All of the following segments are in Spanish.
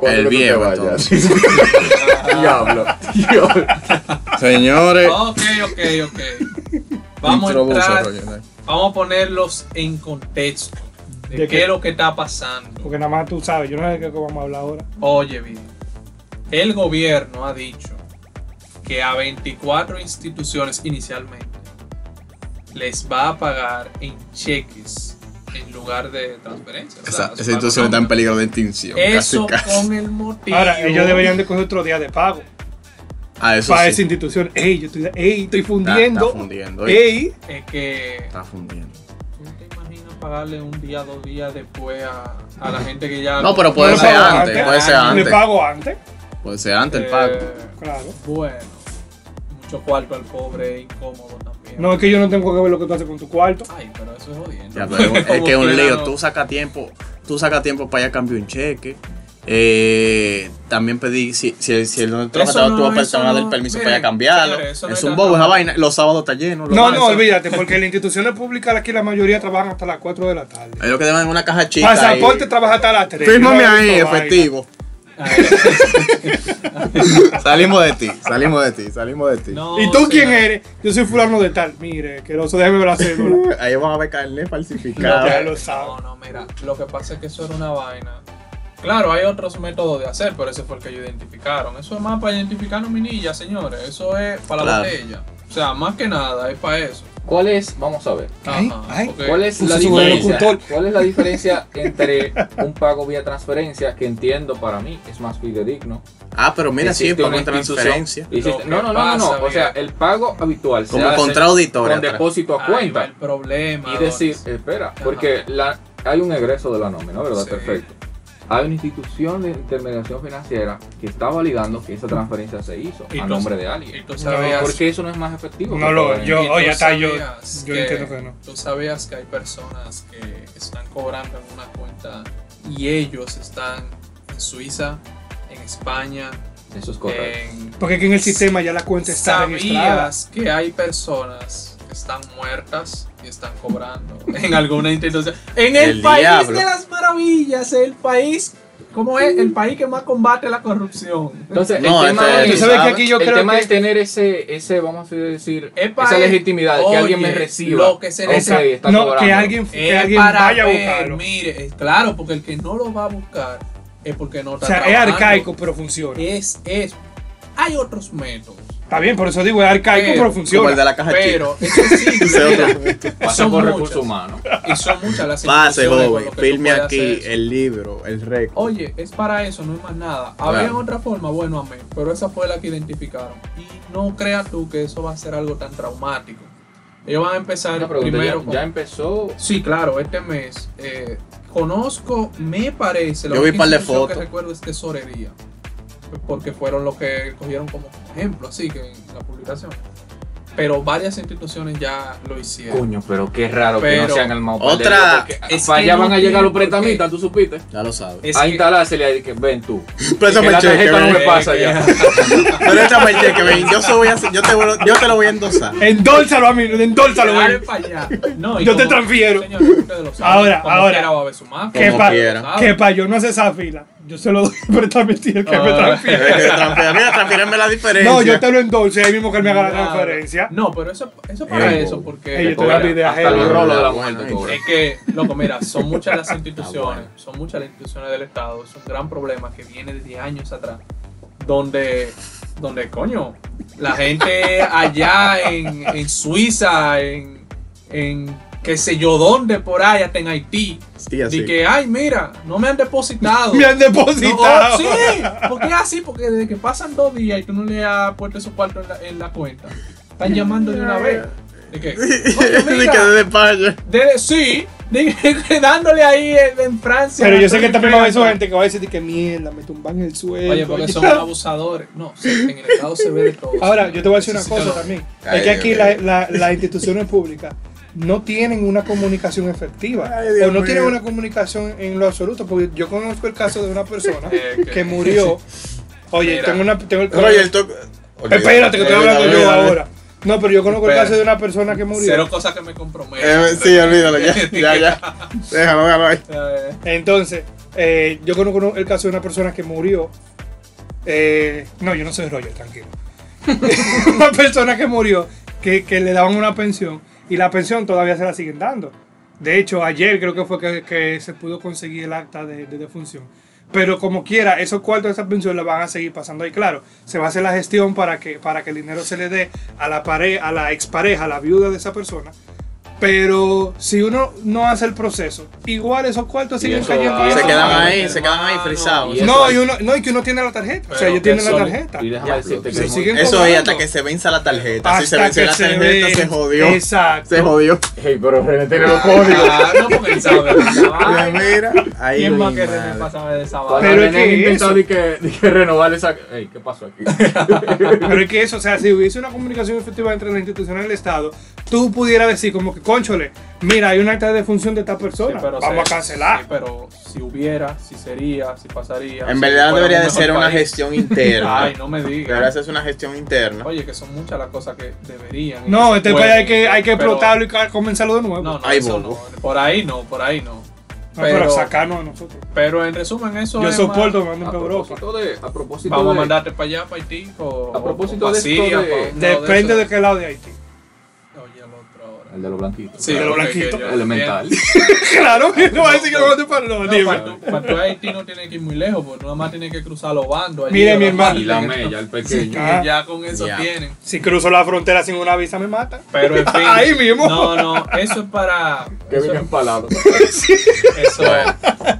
¿cuándo El te viejo, vayas? entonces. Diablo. Diablo. Señores, Ok, ok, ok. Vamos a entrar, vamos a ponerlos en contexto de, ¿De qué qué? es lo que está pasando. Porque nada más tú sabes, yo no sé de qué vamos a hablar ahora. Oye, bien. El gobierno ha dicho que a 24 instituciones inicialmente les va a pagar en cheques en lugar de transferencias. O sea, Esa, institución está en no. peligro de extinción. Eso casi, casi. con el motivo. Ahora, ellos deberían de coger otro día de pago Ah, eso para sí. esa institución. Ey, yo estoy, ey, estoy fundiendo. Está, fundiendo. Ey, Es que Está fundiendo. ¿Tú te imaginas pagarle un día, dos días después a, a la gente que ya... No, pero puede No le ser antes. antes. Puede ser le antes. pago antes. Puede ser antes el Eh, pago. Claro. Bueno, mucho cuarto al pobre incómodo también. No, es que yo no tengo que ver lo que tú haces con tu cuarto. Ay, pero eso es jodiendo. Ya, pero es que es un lío. Tú sacas tiempo. Tú sacas tiempo para ir a cambiar un cheque. Eh, también pedí si, si, si el trabajador no, tuvo eso personal no. del permiso Miren, para ir a cambiarlo. eso no es un bobo esa vaina. Los sábados está lleno. No, no, olvídate, porque las instituciones públicas aquí la mayoría trabajan hasta las 4 de la tarde. Es lo que deben en una caja chica. Pasaporte trabaja hasta las 3. Fírmame ahí, efectivo. salimos de ti, salimos de ti, salimos de ti. no, ¿Y tú quién eres? Yo soy fulano de tal. Mire, que oso, déjeme ver la cédula. Ahí vamos a ver carnet No, falsificado. ya lo. No, no, mira, lo que pasa es que eso era una vaina. Claro, hay otros métodos de hacer, pero ese fue el que ellos identificaron. Eso es más para identificar nominillas, señores. Eso es para la Claro. botella. O sea, más que nada, es para eso. ¿Cuál es? Vamos a ver. Ajá, ay. ¿Cuál es la diferencia? ¿Cuál es la diferencia entre un pago vía transferencia que entiendo para mí es más fidedigno? Ah, pero mira, sí, pago en transferencia. No, no, no, no, no. O sea, el pago habitual se Como hace contra auditoría. con depósito a cuenta. el problema. Y decir, espera, porque la, hay un egreso de la nómina, ¿verdad? Sí. Perfecto. Hay una institución de intermediación financiera que está validando que esa transferencia se hizo Y a tú- nombre de Y alguien. tú sabías. ¿Por qué eso no es más efectivo? No que lo- yo- y oye, hasta yo- yo entiendo que no. Tú sabías que hay personas que están cobrando en una cuenta y ellos están en Suiza, en España, Eso es correcto. en. Porque aquí en el sistema ya la cuenta está registrada. ¿Sabías que hay personas que están muertas y están cobrando en alguna institución? En el, El país diablo. de las maravillas, el país. ¿Cómo es? El país que más combate la corrupción. Entonces, No, el tema, este- es, sabes que aquí yo el creo tema que... es tener ese, ese, vamos a decir, esa legitimidad que Oye, alguien me reciba. lo que se Ok, Esa- está no, cobrando. que alguien, que Es alguien para vaya a buscarlo. Mire, claro, porque el que no lo va a buscar es porque no O está sea, es arcaico, pero funciona. Es, es. Hay otros métodos. Está bien, por eso digo, es arcaico, Pero- pero Como el funciona. de la caja Pero chica. otro. Pasa son por recursos humanos. Y son muchas las Pase, joven. lo que puedes aquí hacer el libro, el récord. Oye, es para eso, no es más nada. Habría Claro. otra forma, bueno, amén. Pero esa fue la que identificaron. Y no creas tú que eso va a ser algo tan traumático. Ellos van a empezar primero ya, con- ya empezó. Sí, claro, este mes. eh, conozco, me parece. la Yo vi única par de fotos. que recuerdo es tesorería. Porque fueron los que cogieron como ejemplo, así que en la publicación. Pero varias instituciones ya lo hicieron. Coño, pero qué raro que Pero- no sean el más Otra- es para que allá no van a llegar los prestamistas, tú supiste. Ya lo sabes. Es a que- instalársele ahí que ven tú. Préstame que el cheque, no ven. me pasa ya. Préstame el cheque, ven. Yo, se voy a yo, te, yo te lo voy a endosar. Endólzalo a mí, para allá. No, y Yo te como- transfiero. señores, ustedes lo Ahora, como ahora. quiera va a haber su mafia, Que Como pa-. Que para yo no hacer esa fila, yo se lo doy préstame el tío que me Ah. transfiere. Que transfiera- Mira, la diferencia. No, yo te lo endolce ahí mismo que él me haga la transferencia. No, pero eso, eso para eso, porque Ey, yo te Cobra, voy a rolos de la cobra. Es que, loco, mira, son muchas las Ah, instituciones, son muchas las instituciones del Estado, es un gran problema que viene desde años atrás, donde, donde coño, la gente allá en, en Suiza, en, en qué sé yo dónde, por ahí, hasta en Haití, Sí, así. de que, ay, mira, no me han depositado. Me han No, depositado. oh, sí, porque es así, porque desde que pasan dos días y tú no le has puesto esos cuartos en la, en la cuenta, están llamando de una vez. De que, Ni mira, que de España. de- sí, de- dándole ahí en, en Francia. Pero yo sé que también va a haber gente que va a decir que mierda, me tumban el suelo. Oye, porque son abusadores. No, en el Estado se ve de todo. Ahora, yo te voy a decir una cosa también. Ay, es que aquí la- la- las instituciones públicas no tienen una comunicación efectiva. Ay, o no mío. tienen una comunicación en lo absoluto. Porque yo conozco el caso de una persona Eh, que murió. Oye, Mira. tengo una. Tengo el Roger, tú- Espérate, que estoy hablando yo ahora. No, pero yo conozco Espera. el caso de una persona que murió. Cero cosas que me comprometen. Eh, sí, olvídalo, ya, ya, ya. Déjalo, déjalo ahí. Entonces, eh, yo conozco el caso de una persona que murió. eh, no, yo no soy Roger, tranquilo. una persona que murió, que, que le daban una pensión y la pensión todavía se la siguen dando. De hecho, ayer creo que fue que, se pudo conseguir el acta de, de defunción. Pero como quiera, esos cuartos de esa pensión le van a seguir pasando. Y claro, se va a hacer la gestión para que, para que el dinero se le dé a la, pare, a la expareja, a la viuda de esa persona. Pero si uno no hace el proceso, igual esos cuartos Y siguen eso cayendo. ahí. Se quedan ahí, se quedan ahí frisados. Y No, y uno, no, y que uno tiene la tarjeta. o sea, Pero ellos tienen la tarjeta. Y déjame Ya, decirte que es Eso es hasta que se venza la tarjeta. Si se Hasta vence la se tarjeta, se jodió. Exacto. Se jodió. Hey, pero René tiene los códigos. Ah, no, porque él sabe. Mira. Ahí ¿Quién más que. René pásame de esa? Pero es René que inventó eso- de que, de que renovar esa. Hey, ¿qué pasó aquí? Pero es que eso, o sea, si hubiese una comunicación efectiva entre la institución y el Estado, tú pudieras decir como que, conchole, mira, hay una acta de función de esta Sí, persona, pero vamos se- a cancelar. sí, pero si hubiera, si sería, si pasaría. En si verdad debería de ser una gestión interna. Ay, no me Debería digas. hacerse una gestión interna. Oye, que son muchas las cosas que deberían. No, este país hay que, hay que pero- explotarlo y comenzarlo de nuevo. No, no, Ay, eso no. Por ahí no, por ahí no. No, pero, pero- sacarnos a nosotros. Pero en resumen, eso Yo es soporto, más- A para Europa. propósito de. A propósito Vamos a de- mandarte para allá, para Haití. O, A propósito o de Siria, de- pa' Depende de qué lado de Haití. El de los blanquitos. Sí, de los blanquitos. que Elemental. claro, no va a decir que no. no te para no, No, dime. para tú, para tú a Haití no tiene que ir muy lejos, porque nada más tiene que cruzar los bandos. allí Mire, mi hermano. Y la mella, el pequeño. Ah. ya con eso tienen. Si cruzo la frontera sin una visa me matan. Pero en fin. Ahí mismo. No, no, eso es para. Que viene empalado. eso,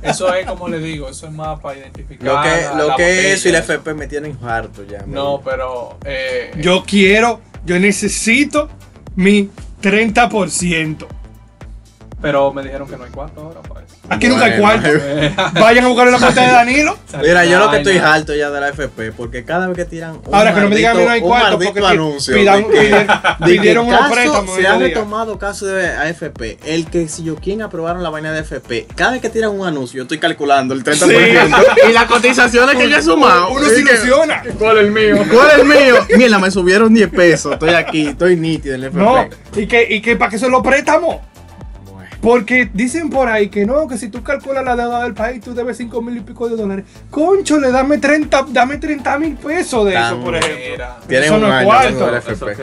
eso es como le digo, eso es más para identificar. Lo que, la- lo la que es eso y la. FP me tienen harto ya. No, pero. Eh, Yo quiero, yo necesito mi 30%. Pero me dijeron que no hay cuarto ahora para eso. Aquí nunca hay cuarto. Vayan a buscar la cuenta de Danilo. Mira, yo lo que estoy harto ya de la FP, porque cada vez que tiran un Ahora que no me digan mí no hay cuarto un porque anuncio pidan- de que- pidieron- de que pidieron unos préstamos se en ha retomado caso de AFP, el que si yo quién aprobaron la vaina de FP, cada vez que tiran un anuncio, yo estoy calculando el 30% y las cotizaciones que yo he sumado. Uno se que, ilusiona. ¿Cuál es el mío? ¿Cuál es el mío? Mira, me subieron 10 pesos, estoy aquí, estoy nítido en el FP. No, y que, y que para que se lo préstamos. Porque dicen por ahí que no, que si tú calculas la deuda del país, tú debes 5 mil y pico de dólares. Concho, le dame 30 dame 30 mil pesos de eso, por ejemplo. Tienen Eso un no es año cuarto.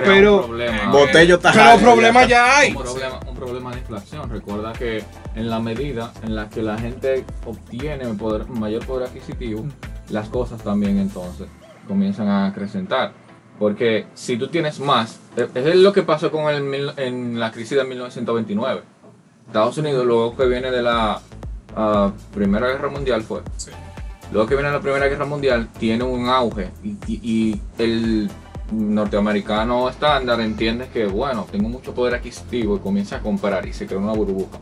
Pero- un problema. Botello Pero tajado. problemas ya hay. un problema, un problema de inflación. Recuerda que en la medida en la que la gente obtiene poder- mayor poder adquisitivo, las cosas también entonces comienzan a acrecentar. Porque si tú tienes más, eh, es lo que pasó con el, mil- en la crisis de 1929. Estados Unidos, luego que viene de la ah, Primera Guerra Mundial, fue. Sí. Luego que viene la Primera Guerra Mundial, tiene un auge y, y- y el norteamericano estándar entiende que, bueno, tengo mucho poder adquisitivo y comienza a comprar y se crea una burbuja.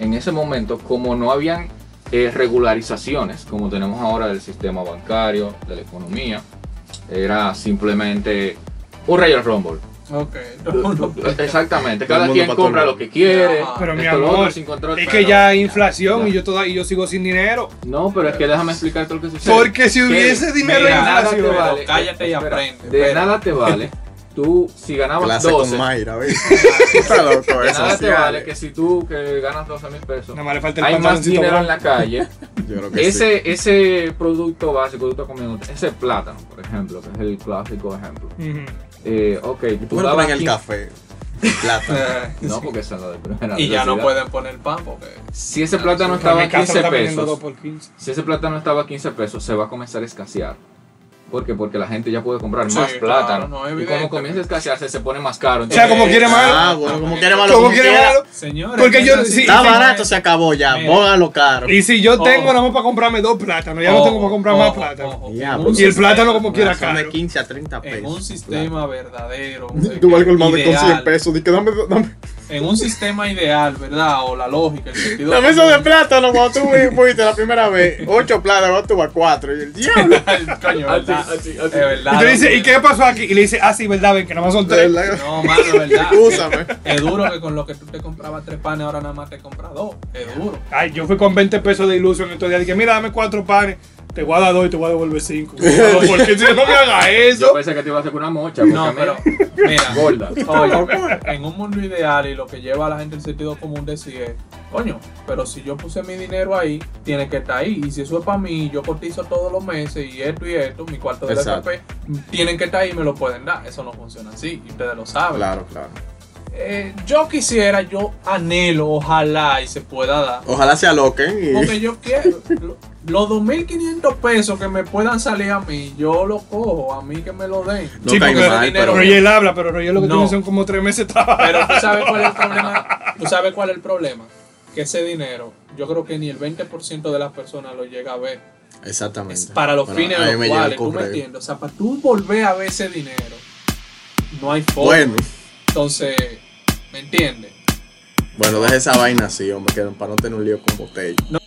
En ese momento, como no habían eh, regularizaciones, como tenemos ahora del sistema bancario, de la economía, era simplemente un Royal Rumble. Ok. No, no. Exactamente, cada quien compra lo que quiere. Ajá. Pero mi amor, otro, sin control, Es pero- que ya hay inflación Ya. y yo toda, y yo sigo sin dinero. No, pero es que déjame explicarte lo que sucede. Porque si hubiese dinero mira, en nada te inflación. vale. cállate y Espera, aprende, De espera. nada te vale. Tú, si ganabas Clase 12, con Mayra, ¿ves? Está loco de nada te vale que si tú que ganas 12 mil pesos, Nada más le falta el hay más dinero en la calle. Yo creo que sí. ese, ese producto básico, producto comido, ese plátano, por ejemplo, que es el clásico ejemplo. Eh, ok, tú dabas el 15 café. Plata. No, porque eso es lo de primera y ya no pueden poner pan porque. Si ese plátano estaba a casa lo 15 están vendiendo pesos, dos por 15. si ese plátano estaba a 15 pesos, se va a comenzar a escasear. ¿Por qué? Porque la gente ya puede comprar Sí, más claro, plátano. no, y como comienza a escasearse, se pone más caro. O sea, como quiere malo. Ah, bueno, como quiere malo. Como como quiere malo. Señores, Porque yo- sí, Está barato, es- se acabó ya. Póngalo caro. Y si yo tengo nada más para comprarme dos plátanos, ya no tengo para comprar más plátano. pues. Y el sistema- plátano como quiera Son de caro. 15 a 30 pesos. En un sistema verdadero. Tú vas colmado con ideal, 100 pesos. Di que dame, dame, En un sistema ideal, ¿verdad? O la lógica, el sentido. dame eso de plátano cuando tú fuiste la primera vez. 8 plátanos, cuando tú vas 4. Y el diablo. Coño, Así, ¿verdad? así, así. Es verdad. Y tú dices, ¿y qué pasó aquí? Y le dice, ah, sí, verdad, ven, que nada más son De tres. verdad. No, mano, ¿verdad? Úsame. Es duro que con lo que tú te comprabas tres panes, ahora nada más te compras dos. Es duro. Ay, yo fui con 20 pesos de ilusión estos días. Dije, mira, dame cuatro panes. Te voy a dar dos y te voy a devolver cinco. Porque si no me hagas Yo eso. pensé que te iba a hacer una mocha. No, pero, mira, Gorda. oye, en un mundo ideal y lo que lleva a la gente el sentido común decir es, Coño, pero si yo puse mi dinero ahí, tiene que estar ahí. Y si eso es para mí, yo cotizo todos los meses y esto y esto, mi cuarto de Exacto. FP, tienen que estar ahí y me lo pueden dar. Eso no funciona así, y ustedes lo saben. Claro, claro. Eh, yo quisiera, yo anhelo, ojalá y se pueda dar. Ojalá se aloquen y. Porque yo quiero. lo- Los 2.500 pesos que me puedan salir a mí, yo los cojo, a mí que me lo den. No Sí, porque mal, dinero- pero. Roger habla, pero Roger lo que No. tiene son como tres meses de trabajo. Pero tú sabes cuál es el problema. Tú sabes cuál es el problema. Que ese dinero, yo creo que ni el 20% de las personas lo llega a ver. Exactamente. Para los Bueno, fines a los me cuales, tú me entiendes. O sea, para tú volver a ver ese dinero, no hay forma. Bueno, Entonces, ¿me entiendes? bueno, deja esa vaina así, hombre, que para no tener un lío con botella. No,